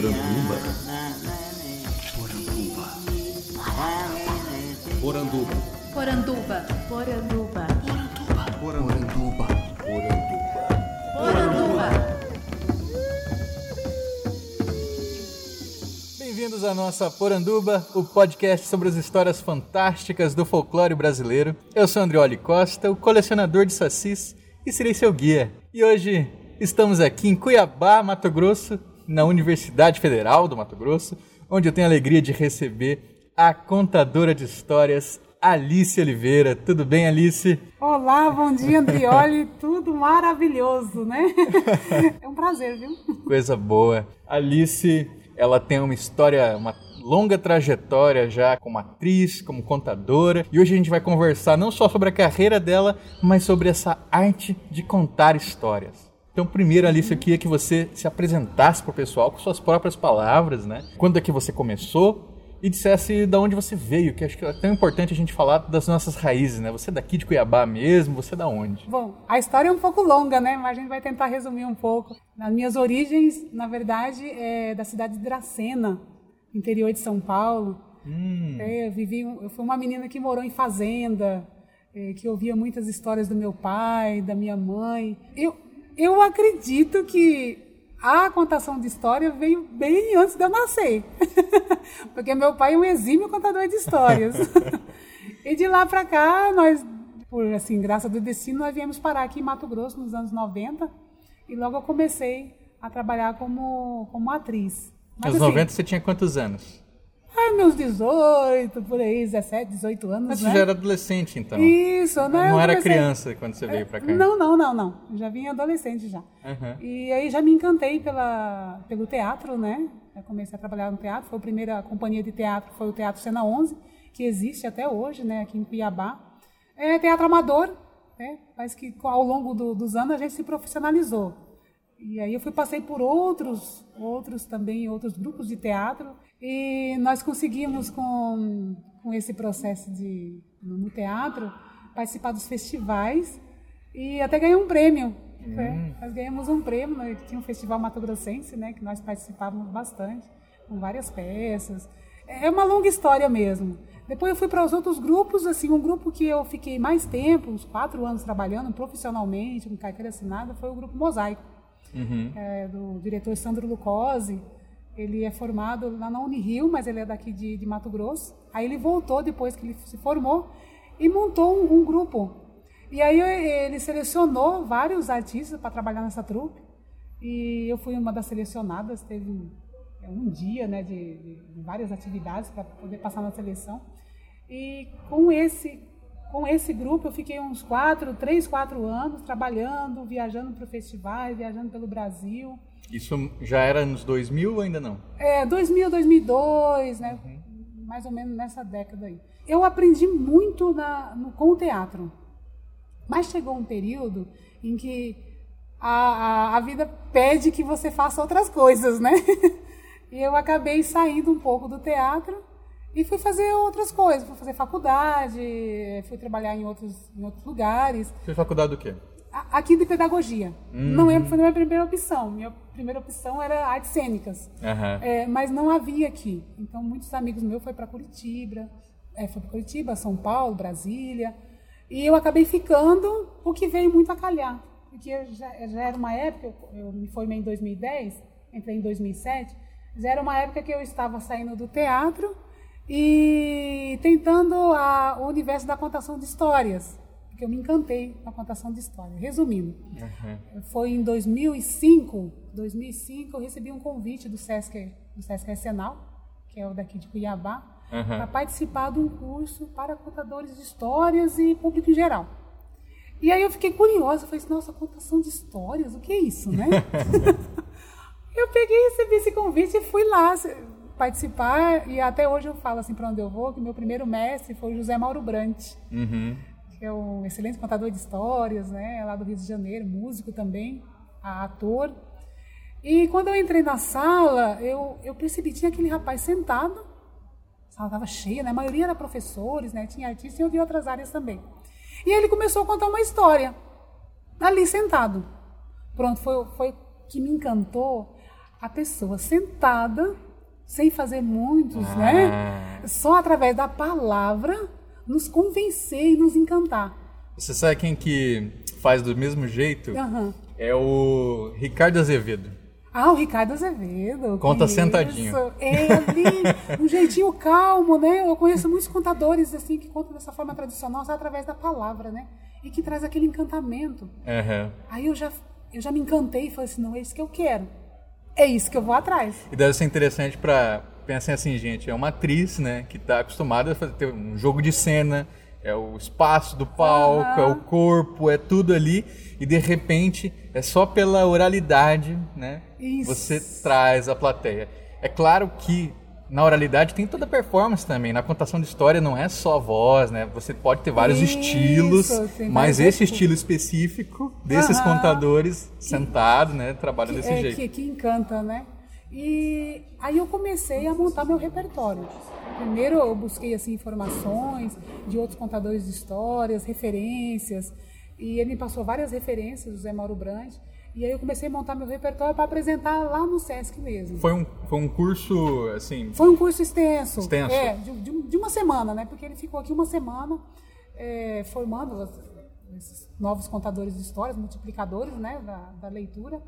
Poranduba. Poranduba. Poranduba. Poranduba. Poranduba. Poranduba. Poranduba. Bem-vindos à nossa Poranduba, o podcast sobre as histórias fantásticas do folclore brasileiro. Eu sou Andrioli Costa, o colecionador de sacis, e serei seu guia. E hoje estamos aqui em Cuiabá, Mato Grosso, na Universidade Federal do Mato Grosso, onde eu tenho a alegria de receber a contadora de histórias, Alice Oliveira. Tudo bem, Alice? Olá, bom dia, Andrioli. Tudo maravilhoso, né? É um prazer, viu? Coisa boa. Alice, ela tem uma história, uma longa trajetória já como atriz, como contadora, e hoje a gente vai conversar não só sobre a carreira dela, mas sobre essa arte de contar histórias. Então, primeiro, Alice, eu queria que você se apresentasse para o pessoal com suas próprias palavras, né? Quando é que você começou e dissesse de onde você veio, que acho que é tão importante a gente falar das nossas raízes, né? Você é daqui de Cuiabá mesmo, você é da onde? Bom, a história é um pouco longa, né? Mas a gente vai tentar resumir um pouco. Nas minhas origens, na verdade, é da cidade de Dracena, interior de São Paulo. Hum. É, eu, vivi, eu fui uma menina que morou em fazenda, é, que ouvia muitas histórias do meu pai, da minha mãe. Eu, eu acredito que a contação de história veio bem antes de eu nascer. Porque meu pai é um exímio contador de histórias. e de lá para cá, nós, por assim, graça do destino, nós viemos parar aqui em Mato Grosso nos anos 90. E logo eu comecei a trabalhar como, como atriz. Nos assim, 90 você tinha quantos anos? Ai, meus 18, por aí, 17, 18 anos, Mas né? você já era adolescente, então. Isso, né? Não era criança quando você veio para cá. Não, não, não, não. Já vim adolescente já. Aham. E aí já me encantei pela, pelo teatro, né? Eu comecei a trabalhar no teatro. Foi a primeira companhia de teatro, foi o Teatro Cena 11, que existe até hoje, né? Aqui em Cuiabá. É teatro amador, né? Mas que ao longo do- dos anos a gente se profissionalizou. E aí eu fui passei por outros, outros também, outros grupos de teatro. E nós conseguimos com, com esse processo de no teatro participar dos festivais e até ganhar um prêmio. né? Nós ganhamos um prêmio, né? tinha um festival Mato Grossense, né, que nós participávamos bastante, com várias peças. É uma longa história mesmo. Depois eu fui para os outros grupos, assim, um grupo que eu fiquei mais tempo, uns quatro anos trabalhando profissionalmente, com carteira assinada, foi o grupo Mosaico, Uhum. é, do diretor Sandro Lucose. Ele é formado lá na Unirio, mas ele é daqui de, de Mato Grosso. Aí ele voltou depois que ele se formou e montou um, um grupo. E aí ele selecionou vários artistas para trabalhar nessa trupe. E eu fui uma das selecionadas. Teve um, é, um dia né, de, de- de várias atividades para poder passar na seleção. E com esse, com esse grupo eu fiquei uns quatro, três, quatro anos trabalhando, viajando para festivais, viajando pelo Brasil. Isso já era nos 2000 ou ainda não? É, 2000, 2002, né? Mais ou menos nessa década aí. Eu aprendi muito na, no, com o teatro. Mas chegou um período em que a, a, a vida pede que você faça outras coisas, né? E eu acabei saindo um pouco do teatro e fui fazer outras coisas. Fui fazer faculdade, fui trabalhar em outros, em outros lugares. Fez faculdade do quê? A- Aqui de pedagogia. Não é, foi a minha primeira opção. Minha primeira opção era artes cênicas. Aham. É, mas não havia aqui. Então, muitos amigos meus foram para Curitiba, é, foi para Curitiba, São Paulo, Brasília. E eu acabei ficando, o que veio muito a calhar. Porque já, já era uma época, eu, eu me formei em 2010, entrei em 2007, já era uma época que eu estava saindo do teatro e tentando a, o universo da contação de histórias. Porque eu me encantei com a contação de histórias. Resumindo, foi em 2005, 2005 eu recebi um convite do Sesc, do Sesc Arsenal, que é o daqui de Cuiabá, Uhum. para participar de um curso para contadores de histórias e público em geral. E aí eu fiquei curiosa, falei assim, nossa, contação de histórias, o que é isso, né? eu peguei, recebi esse convite e fui lá participar, e até hoje eu falo assim para onde eu vou, que meu primeiro mestre foi o José Mauro Brandt, Uhum. que é um excelente contador de histórias, né, lá do Rio de Janeiro, músico também, ator. E quando eu entrei na sala, eu, eu percebi, tinha aquele rapaz sentado, a sala estava cheia, né, a maioria era professores, né, tinha artistas e eu de outras áreas também. E ele começou a contar uma história, ali sentado. Pronto, foi, foi que me encantou a pessoa sentada, sem fazer muitos, Ah. né? Só através da palavra nos convencer e nos encantar. Você sabe quem que faz do mesmo jeito? Aham. É o Ricardo Azevedo. Ah, o Ricardo Azevedo. Conta sentadinho. É, ali, um jeitinho calmo, né? Eu conheço muitos contadores, assim, que contam dessa forma tradicional, só através da palavra, né? E que traz aquele encantamento. Aham. Aí eu já, eu já me encantei e falei assim, não, é isso que eu quero. É isso que eu vou atrás. E deve ser interessante pra pensar assim, gente, é uma atriz, né, que tá acostumada a fazer, ter um jogo de cena, é o espaço do palco, Aham. é o corpo, é tudo ali, e de repente é só pela oralidade, né, Isso. você traz a plateia. É claro que na oralidade tem toda a performance também, na contação de história não é só voz, né, você pode ter vários Isso, estilos, mas esse estilo específico desses Aham. contadores sentados, né, trabalham desse é, jeito. Que, que encanta, né? E aí eu comecei a montar meu repertório. Primeiro eu busquei assim informações de outros contadores de histórias, referências, e ele me passou várias referências, o Zé Mauro Brandt, e aí eu comecei a montar meu repertório para apresentar lá no Sesc mesmo. Foi um, foi um curso, assim, Foi um curso extenso. Extenso. É, de, de- de uma semana, né? Porque ele ficou aqui uma semana é, formando esses novos contadores de histórias, multiplicadores, né? Da, da leitura.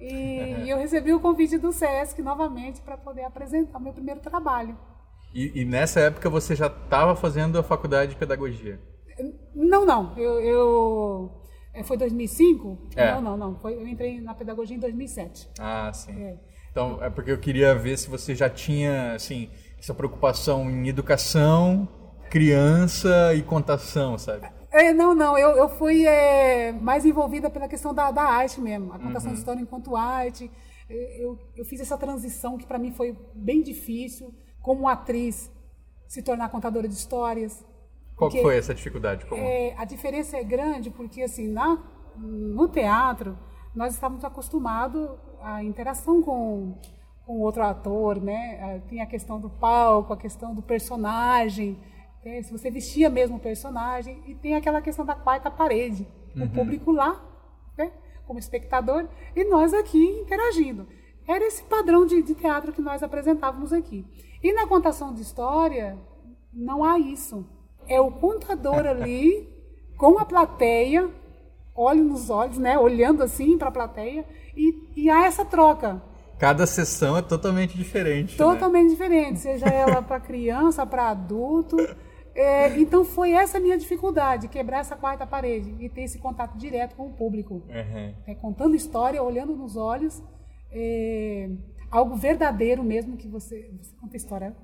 E, e eu recebi o convite do SESC novamente para poder apresentar o meu primeiro trabalho. E, e nessa época você já estava fazendo a faculdade de pedagogia. Não, não. Eu, eu- foi 2005? É. Não, não, não. Foi, eu entrei na pedagogia em 2007. Ah, sim. É. Então, é porque eu queria ver se você já tinha, assim, essa preocupação em educação, criança e contação, sabe? É, não, não, eu, eu fui é, mais envolvida pela questão da, da arte mesmo, a contação Uhum. de história enquanto arte. É, Eu, eu fiz essa transição que para mim foi bem difícil, como atriz, se tornar contadora de histórias. Qual que foi essa dificuldade? Como? é, a diferença é grande porque, assim, na, no teatro, nós estávamos acostumados à interação com com outro ator, né? Ah, Tem a questão do palco, a questão do personagem, né? se você vestia mesmo o personagem, e tem aquela questão da quarta parede, o público lá, né? como espectador, e nós aqui interagindo. Era esse padrão de, de teatro que nós apresentávamos aqui. E na contação de história, não há isso. É o contador ali, com a plateia, olho nos olhos, né? olhando assim para a plateia, e, e há essa troca. Cada sessão é totalmente diferente. né? Totalmente diferente, seja ela para criança, para adulto. É, então foi essa minha dificuldade, quebrar essa quarta parede e ter esse contato direto com o público. Uhum. É, contando história, olhando nos olhos, é, algo verdadeiro mesmo que você, você conta história.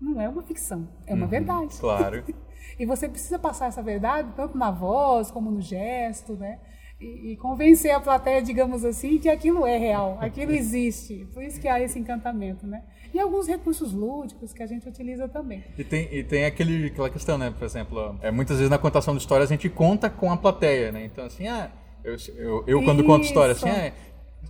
Não é uma ficção, é uma verdade. Claro. E você precisa passar essa verdade, tanto na voz como no gesto, né? E, e convencer a plateia, digamos assim, que aquilo é real, aquilo existe. Por isso que há esse encantamento, né? E alguns recursos lúdicos que a gente utiliza também. E tem, e tem aquele, aquela questão, né? Por exemplo, é, muitas vezes na contação de histórias a gente conta com a plateia, né? Então, assim, ah, eu, eu, eu quando conto história, assim, Isso. ah,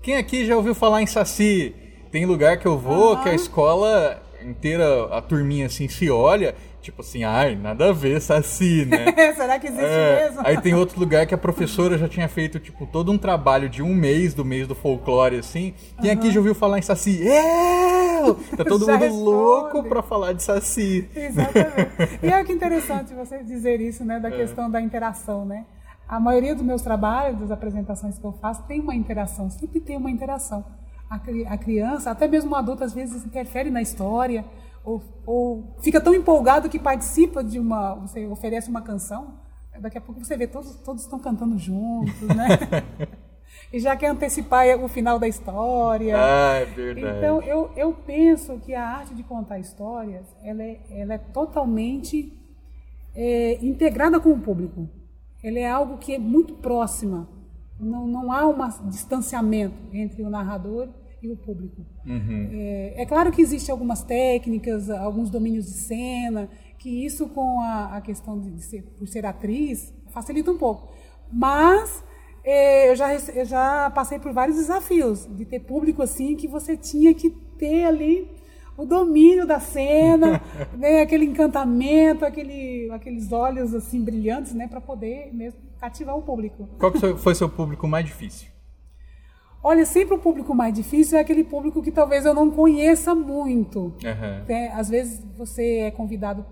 quem aqui já ouviu falar em Saci? Tem lugar que eu vou que a escola inteira, a turminha assim, se olha, tipo assim, ai, nada a ver, Saci, né? Será que existe É, mesmo? aí tem outro lugar que a professora já tinha feito, tipo, todo um trabalho de um mês, do mês do folclore, assim. Quem aqui já ouviu falar em Saci? Eu! Tá todo mundo responde. louco pra falar de Saci. Exatamente. E é que interessante você dizer isso, né, É. da questão da interação, né? A maioria dos meus trabalhos, das apresentações que eu faço, tem uma interação, sempre tem uma interação. A, a criança, até mesmo o adulto, às vezes interfere na história, ou, ou fica tão empolgado que participa de uma. Você oferece uma canção, daqui a pouco você vê todos, todos estão cantando juntos, né? e já quer antecipar o final da história. Ah, é verdade. Então, eu, eu penso que a arte de contar histórias, ela é, ela é totalmente é, integrada com o público. Ela é algo que é muito próxima. Não, não há um distanciamento entre o narrador e o público. É, é claro que existem algumas técnicas, alguns domínios de cena, que isso com a, a questão de ser, por ser atriz facilita um pouco. Mas é, eu, já, eu já passei por vários desafios de ter público assim que você tinha que ter ali o domínio da cena, né, aquele encantamento, aquele, aqueles olhos assim brilhantes, né, para poder mesmo cativar o público. Qual que foi seu público mais difícil? Olha, sempre o público mais difícil é aquele público que talvez eu não conheça muito. Aham. É, às vezes você é convidado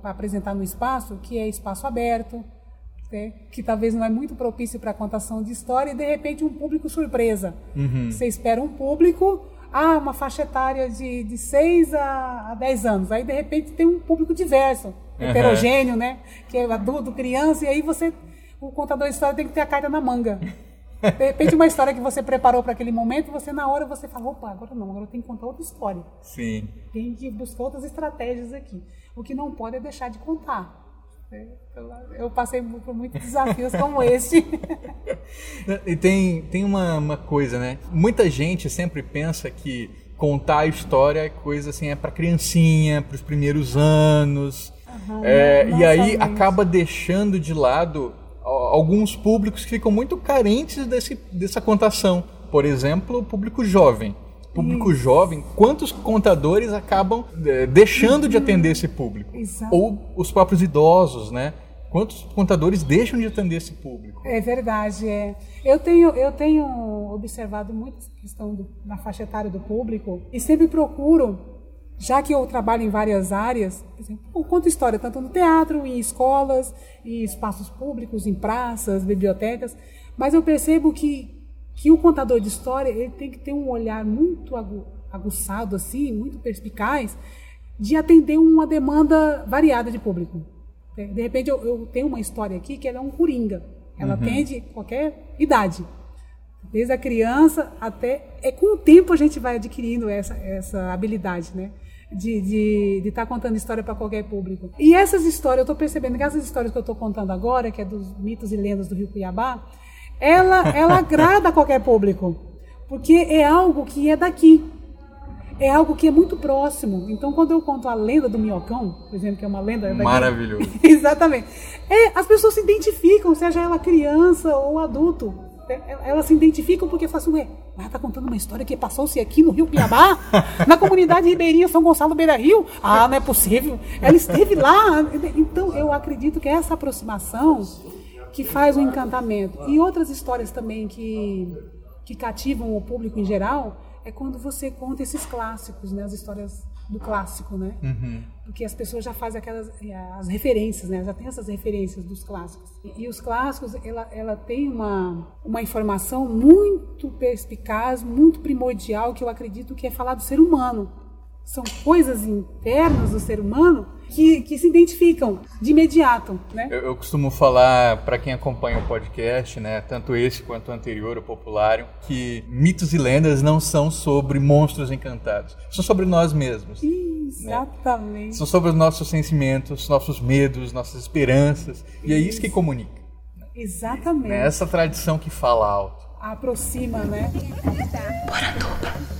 para apresentar no espaço que é espaço aberto, né, que talvez não é muito propício para a contação de história, e de repente um público surpresa. Você espera um público, ah, uma faixa etária de, de 6 a, a 10 anos. Aí de repente tem um público diverso, heterogêneo, né? Que é adulto, criança, e aí você, o contador de história tem que ter a carta na manga. De repente, uma história que você preparou para aquele momento, você na hora você fala, opa, agora não, agora eu tenho que contar outra história. Sim. Tem que buscar outras estratégias aqui. O que não pode é deixar de contar. né? Eu passei por muitos desafios como esse. E tem, tem uma, uma coisa, né? Muita gente sempre pensa que contar a história é coisa assim, é para criancinha, para os primeiros anos. É, não e aí acaba deixando de lado alguns públicos que ficam muito carentes desse, dessa contação. Por exemplo, o público jovem. Público jovem, quantos contadores acabam é, deixando de atender esse público? Exato. Ou os próprios idosos, né? Quantos contadores deixam de atender esse público? É verdade, é. Eu tenho, eu tenho observado muito essa questão do, na faixa etária do público e sempre procuro, já que eu trabalho em várias áreas, por exemplo, eu conto história tanto no teatro, em escolas, em espaços públicos, em praças, bibliotecas, mas eu percebo que, que o contador de história ele tem que ter um olhar muito agu, aguçado, assim, muito perspicaz, de atender uma demanda variada de público. De repente, eu, eu tenho uma história aqui que ela é um coringa. Ela atende qualquer idade. Desde a criança até. É com o tempo a gente vai adquirindo essa, essa habilidade, né? De estar de, de tá contando história para qualquer público. E essas histórias, eu estou percebendo que essas histórias que eu estou contando agora, que é dos mitos e lendas do Rio Cuiabá, ela, ela agrada a qualquer público. Porque é algo que é daqui é algo que é muito próximo. Então, quando eu conto a lenda do minhocão, por exemplo, que é uma lenda. daqui- Maravilhoso. Exatamente. É, as pessoas se identificam, seja ela criança ou adulto. É, Elas se identificam porque falam assim, ué, ela está contando uma história que passou-se aqui no Rio Piabá, na comunidade ribeirinha São Gonçalo Beira Rio. Ah, não é possível. Ela esteve lá. Então, eu acredito que essa aproximação que faz o encantamento. E outras histórias também que, que cativam o público em geral é quando você conta esses clássicos, né? As histórias do clássico, né? Porque as pessoas já fazem aquelas eh, as referências, né? Já tem essas referências dos clássicos. E, e os clássicos, ela, ela tem uma, uma informação muito perspicaz, muito primordial, que eu acredito que é falar do ser humano. São coisas internas do ser humano que, que se identificam de imediato, né? Eu, eu costumo falar para quem acompanha o podcast, né, tanto esse quanto o anterior, o Populário, que mitos e lendas não são sobre monstros encantados, são sobre nós mesmos. Exatamente. São sobre os nossos sentimentos, nossos medos, nossas esperanças, e é isso que comunica. Exatamente. É essa tradição que fala alto. Aproxima, né? Você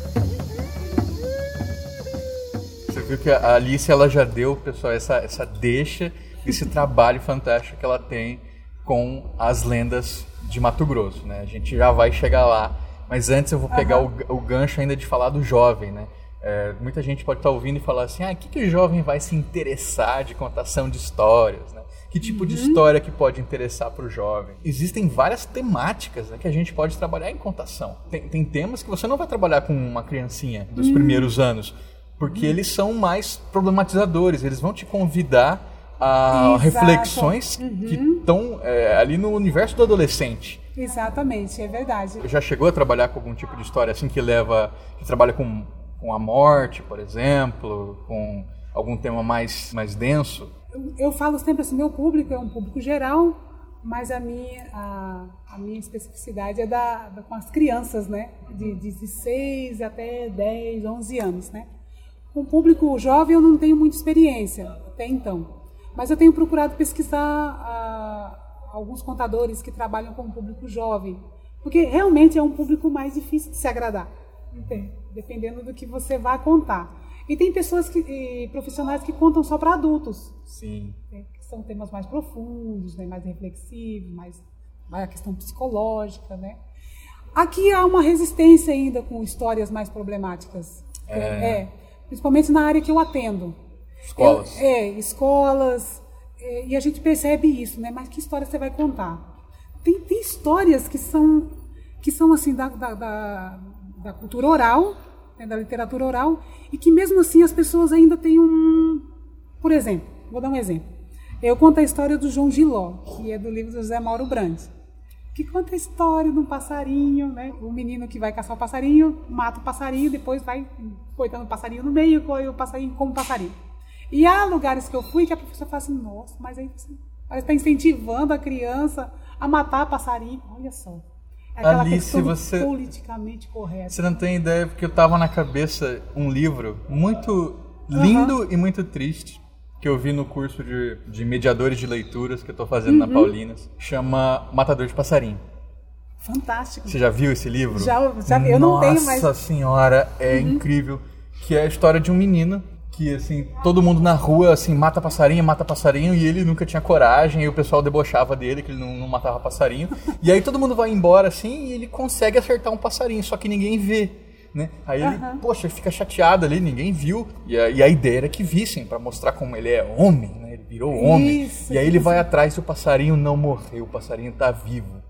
viu que a Alice ela já deu, pessoal, essa, essa deixa, esse trabalho fantástico que ela tem com as lendas de Mato Grosso, né? A gente já vai chegar lá, mas antes eu vou pegar o, o gancho ainda de falar do jovem, né? É, muita gente pode estar ouvindo e falar assim, ah, o que, que o jovem vai se interessar de contação de histórias, né? Que tipo de história que pode interessar para o jovem? Existem várias temáticas né, que a gente pode trabalhar em contação. Tem, tem temas que você não vai trabalhar com uma criancinha dos primeiros anos, porque eles são mais problematizadores, eles vão te convidar a Exato. reflexões que estão é, ali no universo do adolescente. Exatamente, é verdade. Já chegou a trabalhar com algum tipo de história assim que leva, que trabalha com, com a morte, por exemplo, com algum tema mais, mais denso? Eu, eu falo sempre assim, meu público é um público geral, mas a minha, a, a minha especificidade é da, da- com as crianças, né? De, de 16 até 10, 11 anos, né? Com o público jovem eu não tenho muita experiência até então, mas eu tenho procurado pesquisar ah, alguns contadores que trabalham com o público jovem, porque realmente é um público mais difícil de se agradar, de- dependendo do que você vai contar. E tem pessoas que, profissionais que contam só para adultos, Sim. que são temas mais profundos, né, mais reflexivos, mais, mais a questão psicológica, né? Aqui há uma resistência ainda com histórias mais problemáticas. É. principalmente na área que eu atendo. Escolas. Eu- é, escolas. é, e a gente percebe isso, né? Mas que história você vai contar? Tem, tem histórias que são que são assim da, da, da, da cultura oral, né, da literatura oral, e que mesmo assim as pessoas ainda têm um. Por exemplo, vou dar um exemplo. Eu conto a história do João Giló, que é do livro do José Mauro Brandes, que conta a história de um passarinho, né? O menino que vai caçar o passarinho, mata o passarinho, depois vai coitando o passarinho no meio e o passarinho como passarinho. E há lugares que eu fui que a professora fala assim, nossa, mas aí você parece está incentivando a criança a matar passarinho. Olha só. É aquela Alice, você- politicamente correto. Você não tem ideia, porque eu tava na cabeça um livro muito lindo e muito triste que eu vi no curso de, de mediadores de leituras que eu tô fazendo Uhum. na Paulinas. Chama Matador de Passarinho. Fantástico. Você já viu esse livro? Já- já vi. Eu não tenho, Uhum. Nossa senhora, é incrível. Que é a história de um menino que, assim, todo mundo na rua, assim, mata passarinho, mata passarinho, e ele nunca tinha coragem, e o pessoal debochava dele, que ele não, não matava passarinho. e aí todo mundo vai embora, assim, e ele consegue acertar um passarinho, só que ninguém vê. Né? Aí ele, poxa, fica chateado ali, ninguém viu. E a, e a ideia era que vissem, pra mostrar como ele é homem, né? Ele virou homem. Isso, e aí ele isso. vai atrás e o passarinho não morreu, o passarinho tá vivo.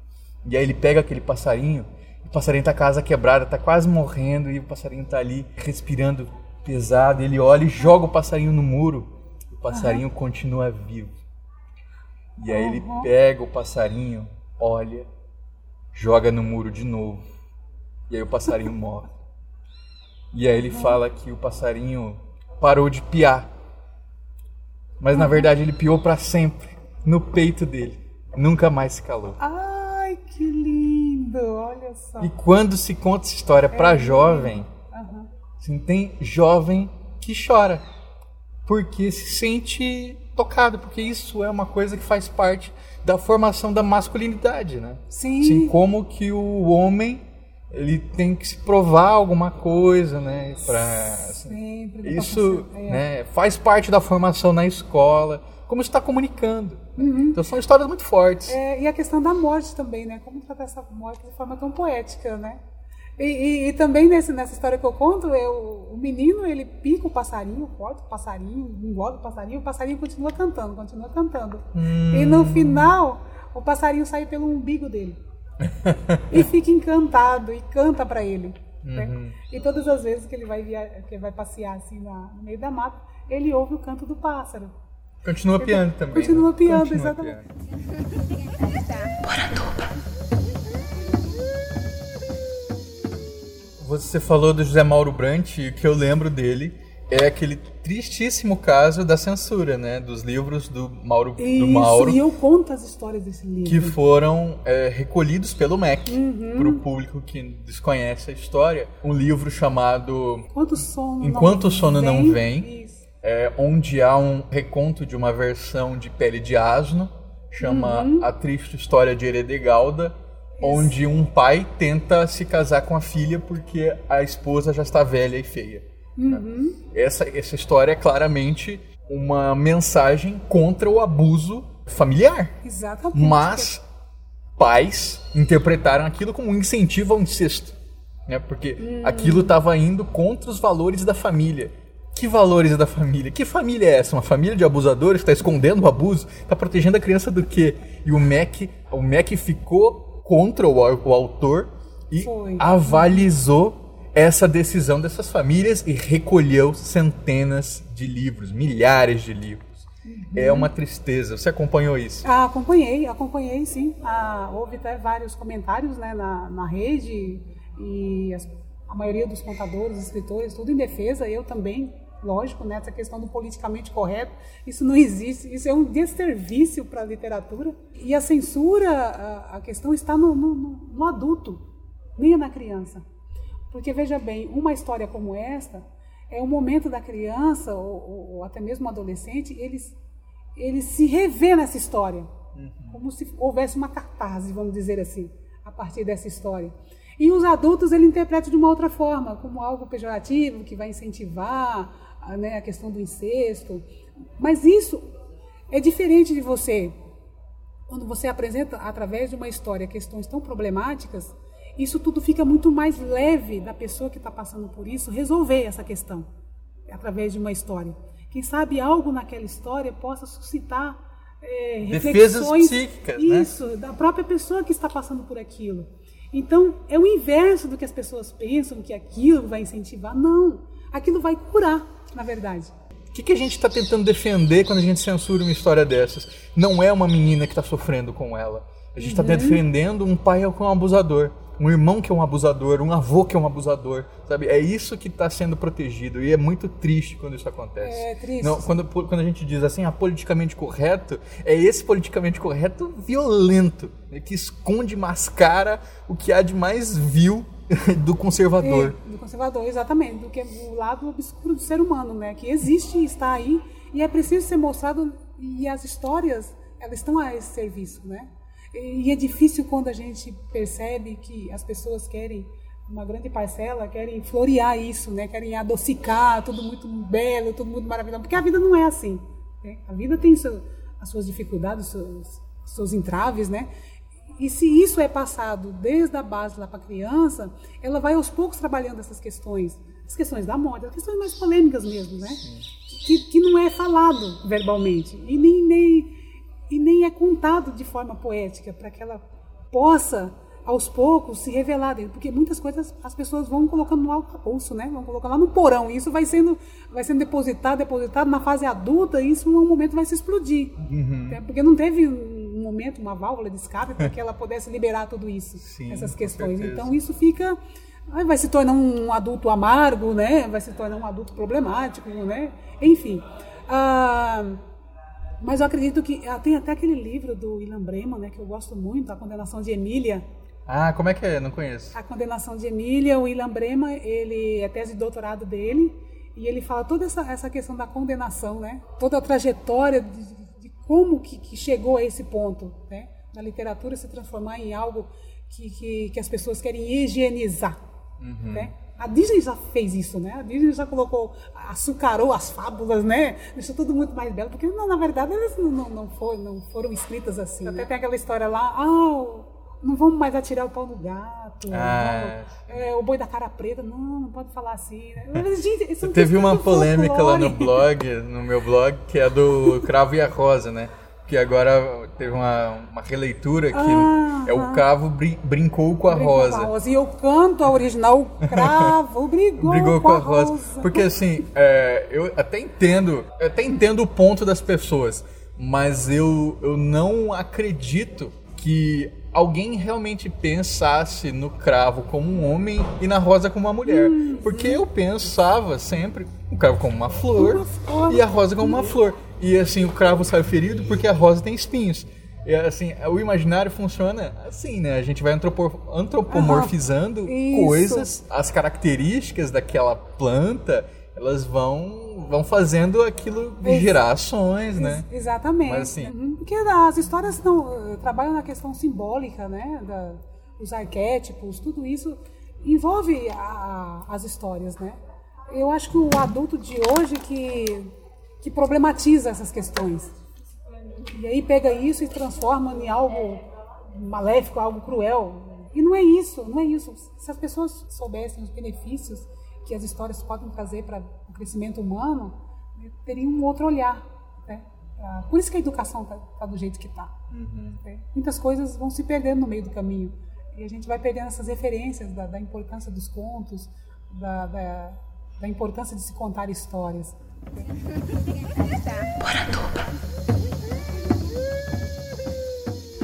E aí ele pega aquele passarinho, o passarinho tá com a asa quebrada, tá quase morrendo, e o passarinho tá ali respirando pesado. Ele olha e joga o passarinho no muro. O passarinho continua vivo. E aí ele pega o passarinho, olha, joga no muro de novo. E aí o passarinho morre. E aí ele fala que o passarinho parou de piar. Mas na verdade ele piou para sempre no peito dele. Nunca mais se calou. Ai, que lindo! Olha só. E quando se conta essa história para jovem, Aham. assim, tem jovem que chora porque se sente tocado, porque isso é uma coisa que faz parte da formação da masculinidade, né? Sim. Assim, como que o homem ele tem que se provar alguma coisa, né? Pra, assim, Sempre. tá isso. É. né, faz parte da formação na escola, como está comunicando. né? Então são histórias muito fortes. Uhum. É, e a questão da morte também, né? Como tratar essa morte de forma tão poética, né? E, e- e também nesse, nessa história que eu conto, eu, o menino ele pica o passarinho, corta o passarinho, engorda o passarinho, o passarinho continua cantando, continua cantando. E no final, o passarinho sai pelo umbigo dele. E fica encantado e canta para ele. né? E todas as vezes que ele vai, via, que ele vai passear assim na- no meio da mata, ele ouve o canto do pássaro. Continua piando também. Continua né? piando, Continua exatamente. Você falou do José Mauro Brandt e o que eu lembro dele é aquele tristíssimo caso da censura, né? Dos livros do Mauro, do Isso, Mauro e eu conto as histórias desse livro. que foram é, recolhidos pelo MEC Uhum. para o público que desconhece a história. Um livro chamado Enquanto o sono Enquanto não o sono não vem. Isso. é, onde há um reconto de uma versão de Pele de Asno, chama Uhum. A Triste História de Heredegalda, onde um pai tenta se casar com a filha porque a esposa já está velha e feia. Uhum. Essa, essa história é claramente uma mensagem contra o abuso familiar. Exatamente. Mas pais interpretaram aquilo como um incentivo ao incesto. Né? Porque aquilo estava indo contra os valores da família. Que valores da família? Que família é essa? Uma família de abusadores que está escondendo o abuso? Está protegendo a criança do quê? E o MEC, o MEC ficou contra o, o autor e Foi. avalizou essa decisão dessas famílias e recolheu centenas de livros, milhares de livros. É uma tristeza. Você acompanhou isso? Ah, acompanhei, acompanhei sim. Ah, houve até vários comentários né, na, na rede e as- a maioria dos contadores, escritores, tudo em defesa, eu também, lógico, né, essa questão do politicamente correto, isso não existe, isso é um desservício para a literatura. E a censura, a, a questão está no, no- no- adulto, nem é na criança. Porque, veja bem, uma história como esta é o momento da criança, ou, ou- até mesmo adolescente, eles, ele se rever nessa história. Como se houvesse uma catarse, vamos dizer assim, a partir dessa história. E os adultos ele interpretam de uma outra forma, como algo pejorativo, que vai incentivar a, né, a questão do incesto. Mas isso é diferente de você quando você apresenta através de uma história questões tão problemáticas, isso tudo fica muito mais leve da pessoa que está passando por isso resolver essa questão através de uma história. Quem sabe algo naquela história possa suscitar é, Defesas reflexões, psíquicas, né? isso, da própria pessoa que está passando por aquilo. Então, é o inverso do que as pessoas pensam, que aquilo vai incentivar. Não, aquilo vai curar, na verdade. O que, que a gente está tentando defender quando a gente censura uma história dessas? Não é uma menina que está sofrendo com ela. A gente está Uhum. defendendo um pai que é um abusador, um irmão que é um abusador, um avô que é um abusador, sabe? É isso que está sendo protegido e é muito triste quando isso acontece. É triste. Não, quando, quando a gente diz assim, ah, politicamente correto, é esse politicamente correto violento, né, que esconde, mascara o que há de mais vil do conservador. É, do conservador, exatamente, do que é o lado obscuro do ser humano, né? Que existe e está aí e é preciso ser mostrado e as histórias elas estão a esse serviço, né? E é difícil quando a gente percebe que as pessoas querem uma grande parcela querem florear isso, né? Querem adocicar tudo muito belo, tudo muito maravilhoso, porque a vida não é assim. Né? A vida tem seu, as suas dificuldades, os seus, seus entraves, né? E se isso é passado desde a base lá para a criança, ela vai aos poucos trabalhando essas questões, as questões da morte, as questões mais polêmicas mesmo, né? Que, que não é falado verbalmente e nem, nem, e nem é contado de forma poética para que ela possa aos poucos se revelar dentro, porque muitas coisas as pessoas vão colocando no alcabouço, né? Vão colocando lá no porão, e isso vai sendo vai sendo depositado, depositado na fase adulta, e isso em um momento vai se explodir, né? porque não teve um momento, uma válvula de escape para que ela pudesse liberar tudo isso, Sim, essas questões. Então isso fica vai se tornar um adulto amargo, né? Vai se tornar um adulto problemático, né? Enfim. Ah, mas eu acredito que ah, tem até aquele livro do William Breman, né, que eu gosto muito, A Condenação de Emília. Ah, como é que é? Não conheço. A Condenação de Emília, o William Breman, ele é tese de doutorado dele e ele fala toda essa, essa questão da condenação, né? Toda a trajetória de, de como que, que chegou a esse ponto, né? Da literatura se transformar em algo que, que, que as pessoas querem higienizar, né? A Disney já fez isso, né? A Disney já colocou, açucarou as fábulas, né? Deixou tudo muito mais belo, porque na, na verdade elas não, não, não, foram, não foram escritas assim. Até tem aquela história lá, ah, não vamos mais atirar o pau no gato, Ah. não, é, o boi da cara preta, não, não pode falar assim. Né? Mas, gente, são Teve uma polêmica lá no folclore. blog, no meu blog, que é do Cravo e a Rosa, né? Que agora teve uma, uma releitura que Ah, é o Cravo brin- brincou com a Brincou com Rosa. E eu canto a original, o cravo, brigou, Brigou com a Rosa. Porque assim, é, eu até entendo, eu até entendo o ponto das pessoas, mas eu, eu não acredito que alguém realmente pensasse no cravo como um homem e na rosa como uma mulher. Hum, Porque eu pensava sempre o cravo como uma flor, Uma flor. e a rosa como uma flor. E assim, o cravo sai ferido porque a rosa tem espinhos. E assim, o imaginário funciona assim, né? A gente vai antropo- antropomorfizando isso. coisas, as características daquela planta, elas vão, vão fazendo aquilo gerar ações, né? Ex- Exatamente. Mas, assim- Uhum, Porque as histórias não, eh, trabalham na questão simbólica, né? Da, os arquétipos, tudo isso envolve a- as histórias, né? Eu acho que o adulto de hoje que, que problematiza essas questões. E aí pega isso e transforma em algo maléfico, algo cruel. E não é isso, não é isso. Se as pessoas soubessem os benefícios que as histórias podem trazer para o crescimento humano, né, teriam um outro olhar. Né? Ah, Por isso que a educação está do jeito que está. Muitas coisas vão se perdendo no meio do caminho. E a gente vai perdendo essas referências da, da importância dos contos, da, da, da importância de se contar histórias.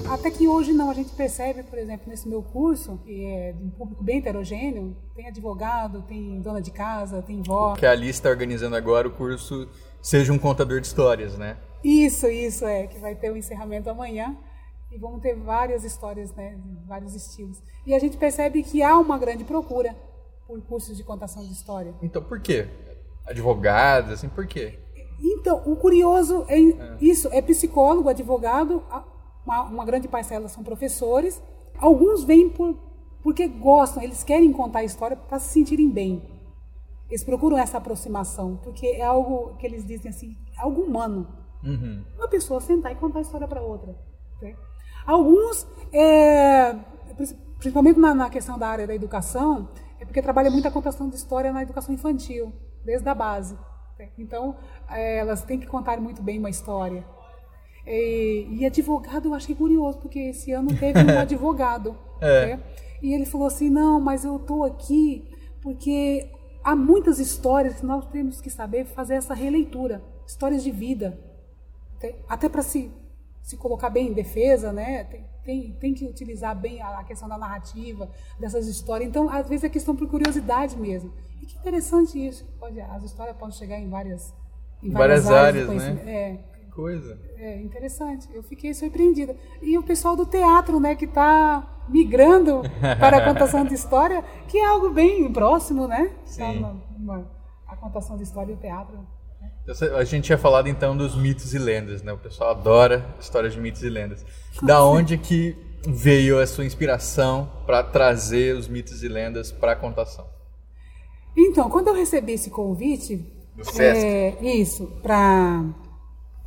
Até que hoje não, a gente percebe, por exemplo, nesse meu curso, que é de um público bem heterogêneo, tem advogado, tem dona de casa, tem vó. Que a Alice está organizando agora o curso Seja um Contador de Histórias, né? Isso, isso é, que vai ter o encerramento amanhã e vamos ter várias histórias, né, vários estilos. E a gente percebe que há uma grande procura por cursos de contação de história. Então por quê? Advogados, assim, por quê? Então, o curioso é isso, é psicólogo, advogado, uma, uma grande parcela são professores. Alguns vêm por, porque gostam, eles querem contar a história para se sentirem bem. Eles procuram essa aproximação, porque é algo que eles dizem assim, algo humano. Uhum. Uma pessoa sentar e contar a história para outra. né? Alguns, é, principalmente na, na questão da área da educação, é porque trabalha muito a contação de história na educação infantil, desde a base. Então, é, elas têm que contar muito bem uma história. E, e advogado eu achei curioso, porque esse ano teve um advogado. É. né? E ele falou assim: não, mas eu estou aqui porque há muitas histórias que nós temos que saber fazer essa releitura histórias de vida. Até- Até para se, se colocar bem em defesa, né? Tem, tem, tem que utilizar bem a, a questão da narrativa, dessas histórias. Então, às vezes é questão por curiosidade mesmo. E que interessante isso. Pode, as histórias podem chegar em várias, em Várias do áreas, conhecimento. né? É, coisa. é interessante. Eu fiquei surpreendida. E o pessoal do teatro, né, que está migrando para a contação de história, que é algo bem próximo, né? Tá Sim. numa- numa- a contação de história e o teatro. Essa- A gente tinha falado então dos mitos e lendas, né? O pessoal adora histórias de mitos e lendas. Da onde que veio a sua inspiração para trazer os mitos e lendas para a contação? Então, quando eu recebi esse convite, Do Sesc. é, isso, para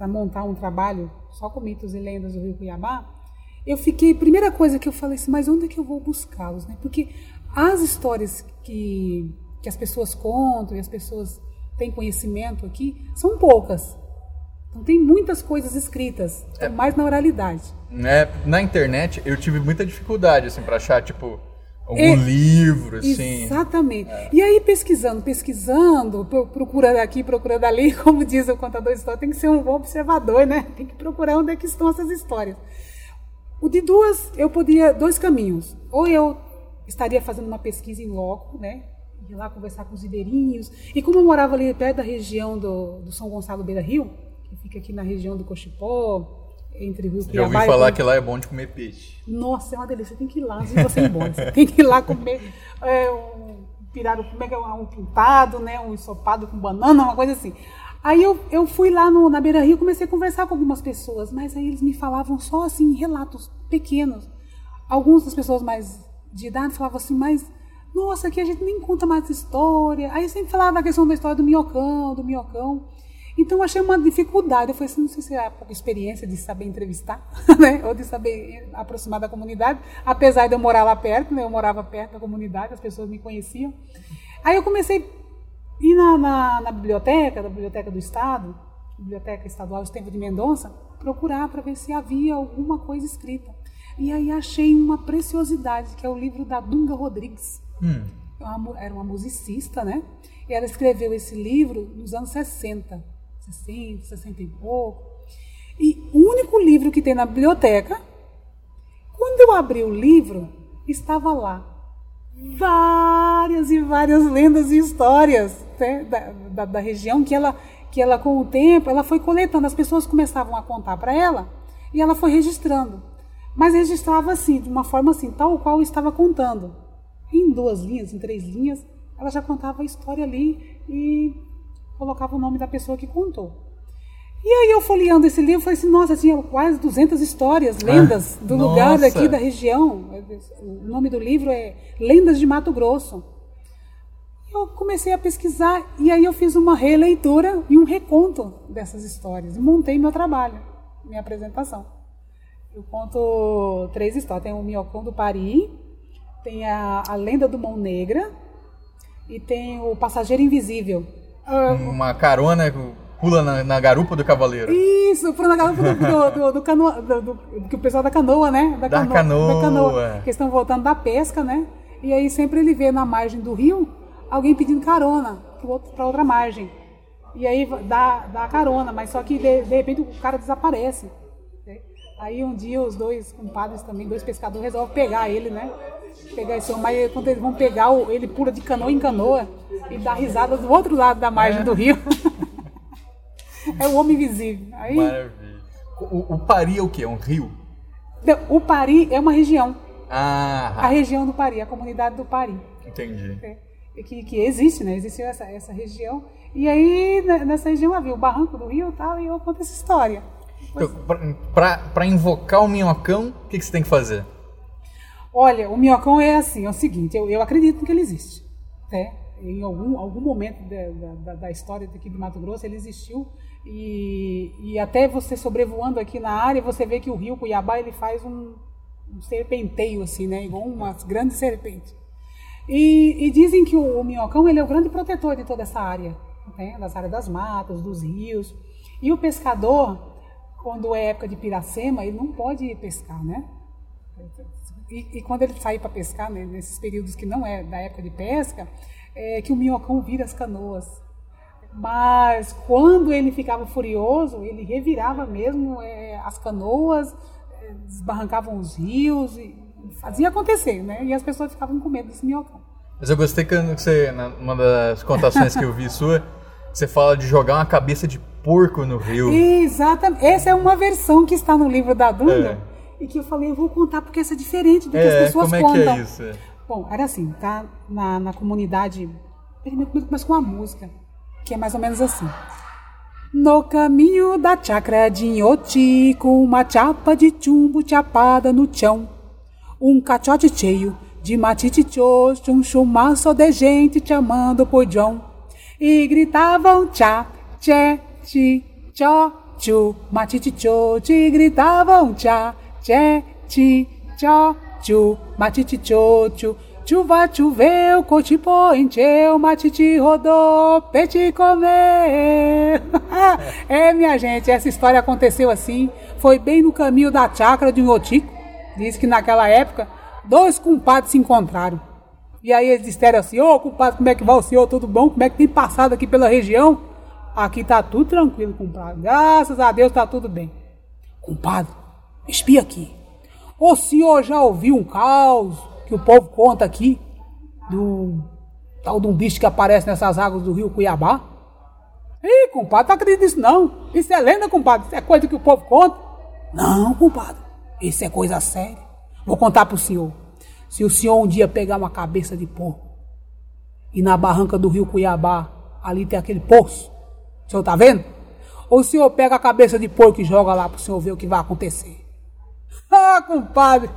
montar um trabalho só com mitos e lendas do Rio Cuiabá, eu fiquei, primeira coisa que eu falei assim, mas onde é que eu vou buscá-los, né? Porque as histórias que, que as pessoas contam e as pessoas têm conhecimento aqui são poucas. Então tem muitas coisas escritas, É. mais na oralidade. Né? Na internet eu tive muita dificuldade assim para achar tipo algum É, livro assim. Exatamente. E aí, pesquisando, pesquisando, pro- procurando aqui, procurando ali, como diz o contador de história, tem que ser um bom observador, né? Tem que procurar onde é que estão essas histórias. O de duas, eu podia, dois caminhos. Ou eu estaria fazendo uma pesquisa em loco, né? Ir lá conversar com os ribeirinhos. E como eu morava ali perto da região do, do São Gonçalo Beira Rio, que fica aqui na região do Cochipó, entre Rio Já Cuiabá ouvi falar que lá é bom de comer peixe. nossa, é uma delícia. Você tem que ir lá antes de você ir embora. Você tem que ir lá comer é, um pirado, como é que é? um pintado, né? um ensopado com banana, uma coisa assim. Aí eu, eu fui lá no, na Beira Rio e comecei a conversar com algumas pessoas, mas aí eles me falavam só assim, relatos pequenos. Algumas das pessoas mais de idade falavam assim, mas nossa, aqui a gente nem conta mais história. Aí sempre falava da questão da história do minhocão, do minhocão. Então eu achei uma dificuldade. Eu falei assim, não sei se é a pouca experiência de saber entrevistar, né? Ou de saber aproximar da comunidade. Apesar de eu morar lá perto, né? Eu morava perto da comunidade, as pessoas me conheciam. Aí eu comecei a ir na, na, na biblioteca, da Biblioteca do Estado, Biblioteca Estadual Estevam de Mendonça, procurar para ver se havia alguma coisa escrita. E aí achei uma preciosidade, que é o livro da Dunga Rodrigues. Hum. É era uma musicista, né? E ela escreveu esse livro nos anos 60, 60, 60 e pouco. E o único livro que tem na biblioteca, quando eu abri o livro, estava lá várias e várias lendas e histórias né, da, da, da região que ela, que ela, com o tempo, ela foi coletando. As pessoas começavam a contar para ela e ela foi registrando. Mas registrava assim, de uma forma assim, tal qual estava contando. Em duas linhas, em três linhas, ela já contava a história ali e colocava o nome da pessoa que contou. E aí eu folheando esse livro, falei assim, nossa, tinha quase 200 histórias, lendas do lugar nossa. daqui da região. O nome do livro é Lendas de Mato Grosso. Eu comecei a pesquisar e aí eu fiz uma releitura e um reconto dessas histórias. Montei meu trabalho, minha apresentação. Eu conto três histórias. Tem o Minhocão do Pari, tem a, a Lenda do Mão Negra e tem o Passageiro Invisível. Ah, Uma carona que pula na, na garupa do cavaleiro. Isso, por na garupa do, do, do, do, canoa, do, que o pessoal da canoa, né? Da canoa. Que estão voltando da pesca, né? E aí sempre ele vê na margem do rio alguém pedindo carona para outra margem. E aí dá, dá carona, mas só que de, de repente o cara desaparece. né? Aí um dia os dois compadres também, dois pescadores, resolvem pegar ele, né? Pegar esse homem, mas quando eles vão pegar, ele pula de canoa em canoa e dá risada do outro lado da margem do rio. é o homem invisível. Aí, Maravilha. O, o Pari é o quê? É um rio? o Pari é uma região. A Ah, região do Pari, a comunidade do Pari. entendi. É, que, que existe, né? Existiu essa, essa região. E aí, nessa região havia o Barranco do Rio e tal, e eu conto essa história. Então, pra invocar o minhocão, o que, que você tem que fazer? Olha, o minhocão é assim, é o seguinte, eu, eu acredito que ele existe. Né? Em algum, algum momento da, da, da história daqui do Mato Grosso ele existiu. E, e até você sobrevoando aqui na área, você vê que o rio Cuiabá ele faz um, um serpenteio, assim, né? igual umas grandes serpentes. E, e dizem que o, o minhocão ele é o grande protetor de toda essa área, né? das áreas das matas, dos rios. E o pescador, quando é época de piracema, ele não pode pescar, né? E, e quando ele sair para pescar, né, nesses períodos que não é da época de pesca, é que o minhocão vira as canoas. Mas quando ele ficava furioso, ele revirava mesmo é, as canoas, é, desbarrancavam os rios, e fazia acontecer, né? E as pessoas ficavam com medo desse minhocão. Mas eu gostei que você, numa das contações que eu vi sua, você fala de jogar uma cabeça de porco no rio. Exatamente. Essa é uma versão que está no livro da Dunga. É. E que eu falei, eu vou contar porque essa é diferente do que É, as pessoas como é contam. que é isso? Bom, era assim, tá? Na, na comunidade. Primeiro começa com uma música, que é mais ou menos assim. No caminho da chácara de Inhoti, com uma chapa de chumbo chapada no chão, um caixote cheio de matite chocho, um chumaço de gente chamando por John. E gritavam tchá, tchê, ti, tchó, tchu, matite chocho, e gritavam tchá, tchê, ti, tchó, tchu, matite chocho. Chuva choveu, cotipo encheu, matite rodou, pete comer. é, minha gente, essa história aconteceu assim. Foi bem no caminho da chácara de Inhotico. Diz que naquela época, dois compadres se encontraram. E aí eles disseram assim, ô compadre, como é que vai o senhor? Tudo bom? Como é que tem passado aqui pela região? Aqui tá tudo tranquilo, compadre. Graças a Deus tá tudo bem. Compadre, espia aqui. O senhor já ouviu um caos que o povo conta aqui do tal de um bicho que aparece nessas águas do rio Cuiabá? Ih, compadre, não acredito nisso não. Isso é lenda, compadre. Isso é coisa que o povo conta. Não, compadre. Isso é coisa séria. Vou contar pro senhor. Se o senhor um dia pegar uma cabeça de porco e na barranca do rio Cuiabá, ali tem aquele poço, o senhor tá vendo? Ou o senhor pega a cabeça de porco e joga lá pro senhor ver o que vai acontecer. Ah, compadre,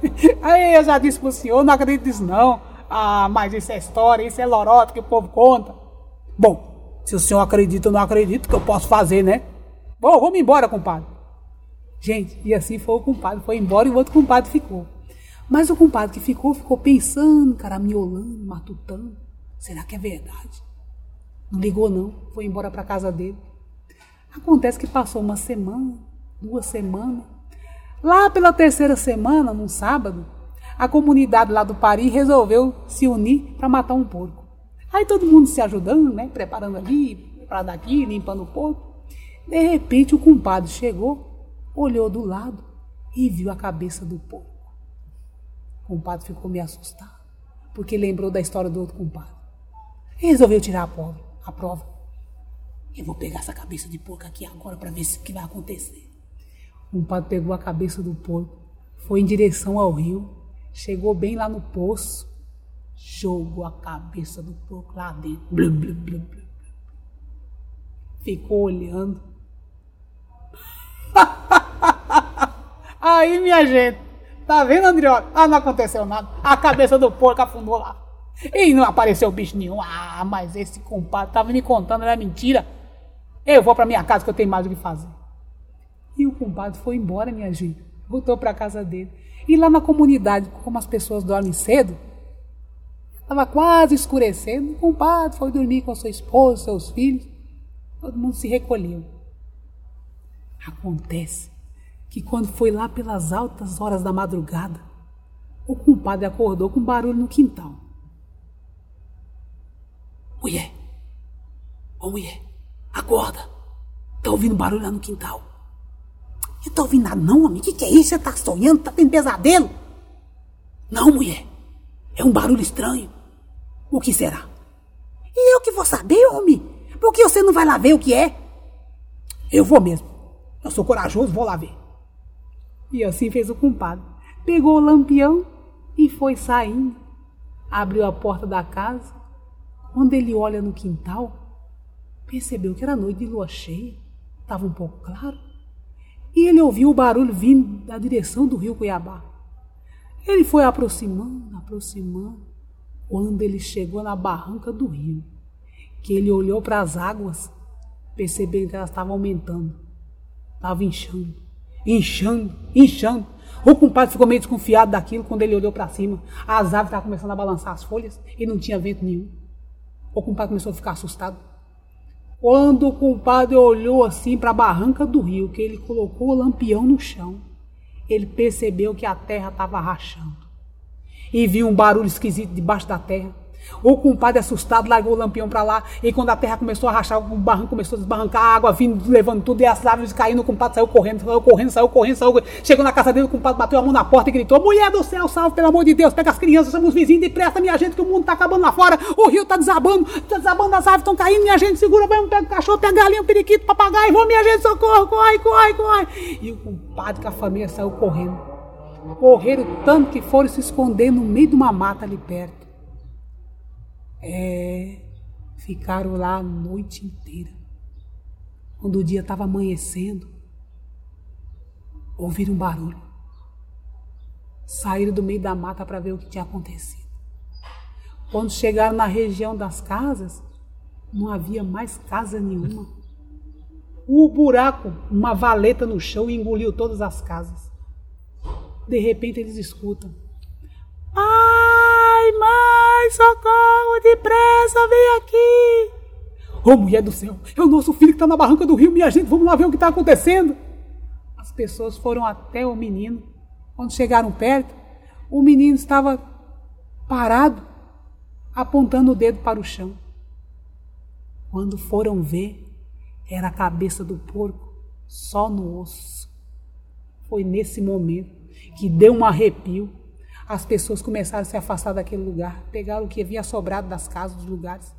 aí eu já disse pro senhor, não acredito nisso não. Ah, mas isso é história, isso é lorota que o povo conta. Bom, se o senhor acredita ou não acredita, o que eu posso fazer, né? Bom, vamos embora, compadre. Gente, e assim foi o compadre, foi embora e o outro compadre ficou. Mas o compadre que ficou, ficou pensando, caramiolando, matutando. Será que é verdade? Não ligou não, foi embora para casa dele. Acontece que passou uma semana, duas semanas. Lá pela terceira semana, num sábado, a comunidade lá do Paris resolveu se unir para matar um porco. Aí todo mundo se ajudando, né? Preparando ali, para daqui, limpando o porco. De repente o compadre chegou, olhou do lado e viu a cabeça do porco. O compadre ficou meio assustado, porque lembrou da história do outro compadre. E resolveu tirar a prova. A prova. Eu vou pegar essa cabeça de porco aqui agora para ver o que vai acontecer. O compadre pegou a cabeça do porco, foi em direção ao rio, chegou bem lá no poço, jogou a cabeça do porco lá dentro. Blum, blum, blum. Ficou olhando. Aí, minha gente, tá vendo, Andrioli? Ah, não aconteceu nada. A cabeça do porco afundou lá. E não apareceu bicho nenhum. Ah, mas esse compadre tava me contando, era mentira. Eu vou pra minha casa que eu tenho mais o que fazer. E o compadre foi embora, minha gente. Voltou para casa dele. E lá na comunidade, como as pessoas dormem cedo, estava quase escurecendo. O compadre foi dormir com sua esposa, seus filhos. Todo mundo se recolheu. Acontece que quando foi lá pelas altas horas da madrugada, o compadre acordou com barulho no quintal. Mulher! Ô mulher! Acorda! Tá ouvindo barulho lá no quintal? Eu tô ouvindo nada não, amigo. O que, que é isso? Você tá sonhando? Tá tendo pesadelo? Não, mulher. É um barulho estranho. O que será? E eu que vou saber, homem? Por que você não vai lá ver o que é? Eu vou mesmo. Eu sou corajoso, vou lá ver. E assim fez o compadre. Pegou o lampião e foi saindo. Abriu a porta da casa. Quando ele olha no quintal, percebeu que era noite de lua cheia. Estava um pouco claro. E ele ouviu o barulho vindo da direção do rio Cuiabá. Ele foi aproximando, aproximando, quando ele chegou na barranca do rio, que ele olhou para as águas, percebeu que elas estavam aumentando, estavam inchando, inchando, inchando. O compadre ficou meio desconfiado daquilo quando ele olhou para cima. As árvores estavam começando a balançar as folhas e não tinha vento nenhum. O compadre começou a ficar assustado. Quando o compadre olhou assim para a barranca do rio, que ele colocou o lampião no chão, ele percebeu que a terra estava rachando. E viu um barulho esquisito debaixo da terra. O compadre assustado largou o lampião para lá. E quando a terra começou a rachar, o barranco começou a desbarrancar, a água vindo, levando tudo, e as árvores caindo. O compadre saiu correndo, saiu correndo, saiu correndo, saiu correndo. Chegou na casa dele, o compadre bateu a mão na porta e gritou: Mulher do céu, salve, pelo amor de Deus, pega as crianças, somos vizinhos, depressa, minha gente, que o mundo tá acabando lá fora. O rio tá desabando, tá desabando, as árvores estão caindo, minha gente, segura, vamos, pega o cachorro, pega a galinha, o periquito, papagaio, vamos, minha gente, socorro, corre, corre, corre. E o compadre com a família saiu correndo. Correram tanto que foram se esconder no meio de uma mata ali perto. É, ficaram lá a noite inteira. Quando o dia estava amanhecendo, ouviram um barulho. Saíram do meio da mata para ver o que tinha acontecido. Quando chegaram na região das casas, não havia mais casa nenhuma. O buraco, uma valeta no chão, engoliu todas as casas. De repente eles escutam: Pai, mãe, socorro, depressa, vem aqui. Ô mulher do céu, é o nosso filho que está na barranca do rio, minha gente, vamos lá ver o que está acontecendo. As pessoas foram até o menino. Quando chegaram perto, o menino estava parado, apontando o dedo para o chão. Quando foram ver, era a cabeça do porco só no osso. Foi nesse momento que deu um arrepio as pessoas começaram a se afastar daquele lugar, pegaram o que havia sobrado das casas, dos lugares,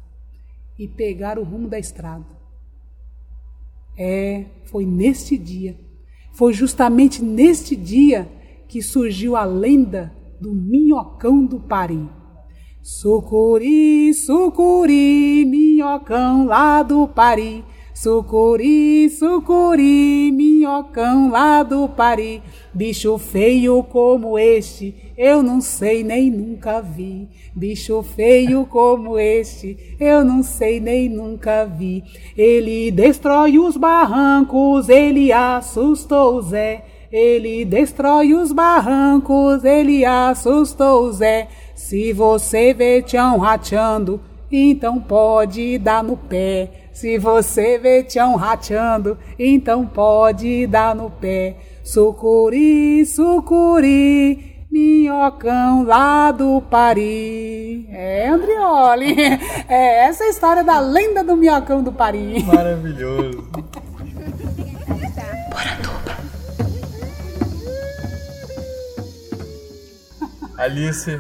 e pegaram o rumo da estrada. É, foi neste dia, foi justamente neste dia que surgiu a lenda do minhocão do Pari. Sucuri, sucuri, minhocão lá do Pari. Sucuri, sucuri, minhocão lá do Pari. Bicho feio como este, eu não sei nem nunca vi. Bicho feio como este, eu não sei nem nunca vi. Ele destrói os barrancos, ele assustou Zé. Ele destrói os barrancos, ele assustou Zé. Se você vê Tião rateando, então pode dar no pé. Se você vê Tião rateando, então pode dar no pé. Sucuri, sucuri, minhocão lá do Pari. É, Andrioli. É essa a história da lenda do minhocão do Pari. Maravilhoso. Alice,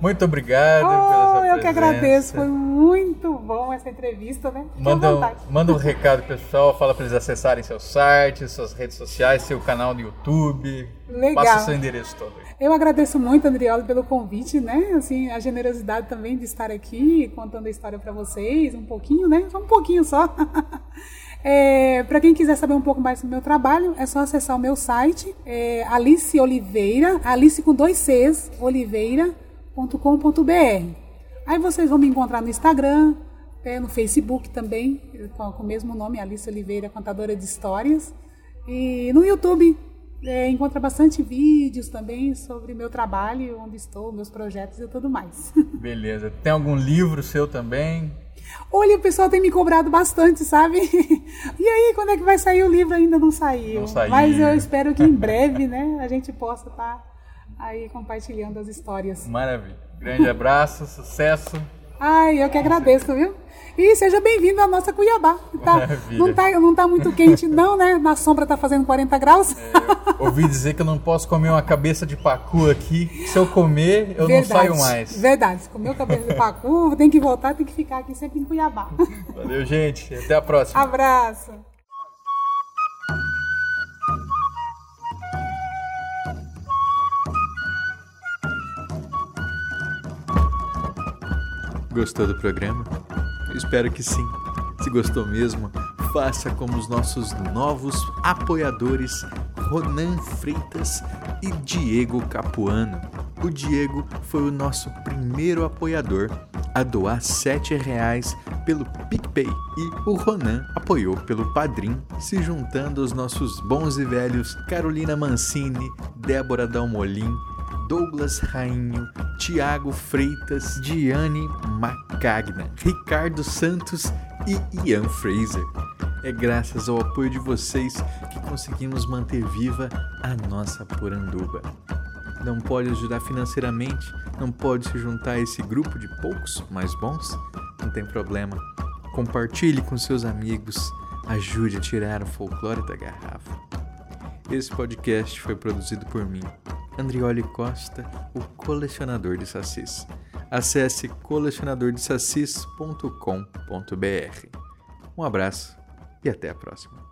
muito obrigado Oh, eu que presença. agradeço. Foi muito bom essa entrevista, né? Fique Manda, um- manda um recado pessoal, fala para eles acessarem seu site, suas redes sociais, seu canal no YouTube. Legal. Passa seu endereço todo. Eu agradeço muito, Andrioli, pelo convite, né? Assim, a generosidade também de estar aqui contando a história para vocês, um pouquinho, né? Só um pouquinho só. É, para quem quiser saber um pouco mais do meu trabalho, é só acessar o meu site, é Alice Oliveira, Alice com dois Cs, oliveira.com.br. Aí vocês vão me encontrar no Instagram, é, no Facebook também, com, com o mesmo nome, Alice Oliveira, contadora de histórias. E no YouTube, é, encontra bastante vídeos também sobre meu trabalho, onde estou, meus projetos e tudo mais. Beleza. Tem algum livro seu também? Olha, o pessoal tem me cobrado bastante, sabe? E aí, quando é que vai sair o livro? Ainda não saiu. Não saiu. Mas eu espero que em breve, né, a gente possa estar aí compartilhando as histórias. Maravilha. Grande abraço, sucesso. Ai, eu que agradeço, viu? E seja bem-vindo à nossa Cuiabá. Tá, Maravilha. não, tá, não tá muito quente, não, né? Na sombra tá fazendo 40 graus. Ouvi dizer que eu não posso comer uma cabeça de pacu aqui. Se eu comer, eu não saio mais. Verdade. Se comer o cabelo de pacu, tem que voltar, tem que ficar aqui sempre em Cuiabá. Valeu, gente. Até a próxima. Abraço. Gostou do programa? Eu espero que sim. Se gostou mesmo, faça como os nossos novos apoiadores Ronan Freitas e Diego Capuano. O Diego foi o nosso primeiro apoiador a doar 7 reais pelo PicPay e o Ronan apoiou pelo Padrim, se juntando aos nossos bons e velhos Carolina Mancini, Débora Dalmolin, Douglas Rainho, Tiago Freitas, Diane Macagna, Ricardo Santos e Ian Fraser. É graças ao apoio de vocês que conseguimos manter viva a nossa Poranduba. Não pode ajudar financeiramente, não pode se juntar a esse grupo de poucos mais bons? Não tem problema. Compartilhe com seus amigos, ajude a tirar o folclore da garrafa. Esse podcast foi produzido por mim, Andrioli Costa, o colecionador de sacis. Acesse colecionadordesacis.com.br. Um abraço e até a próxima.